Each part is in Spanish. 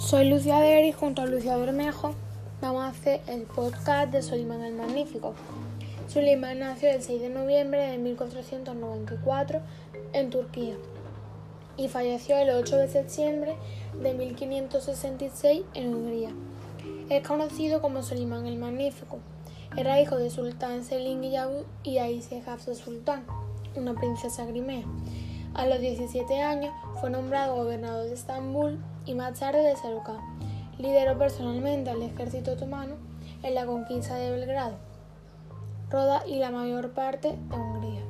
Soy Lucia Deri y junto a Lucia Bermejo vamos a hacer el podcast de Solimán el Magnífico. Solimán nació el 6 de noviembre de 1494 en Turquía y falleció el 8 de septiembre de 1566 en Hungría. Es conocido como Solimán el Magnífico. Era hijo de Sultán Selim y Aisha Hafsa Sultán, una princesa grimea. A los 17 años fue nombrado gobernador de Estambul y más tarde de Sarucán. Lideró personalmente al ejército otomano en la conquista de Belgrado, Roda y la mayor parte de Hungría,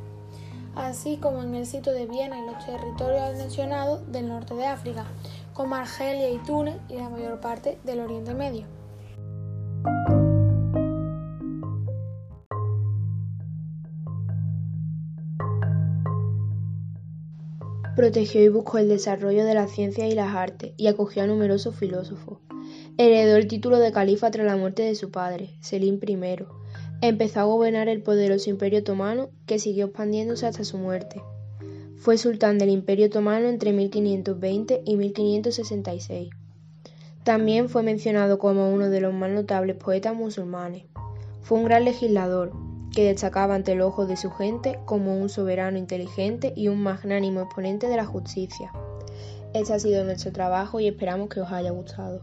así como en el sitio de Viena y los territorios mencionados del norte de África, como Argelia y Túnez y la mayor parte del Oriente Medio. Protegió y buscó el desarrollo de las ciencias y las artes y acogió a numerosos filósofos. Heredó el título de califa tras la muerte de su padre, Selim I. Empezó a gobernar el poderoso Imperio Otomano que siguió expandiéndose hasta su muerte. Fue sultán del Imperio Otomano entre 1520 y 1566. También fue mencionado como uno de los más notables poetas musulmanes. Fue un gran legislador, que destacaba ante el ojo de su gente como un soberano inteligente y un magnánimo exponente de la justicia. Este ha sido nuestro trabajo y esperamos que os haya gustado.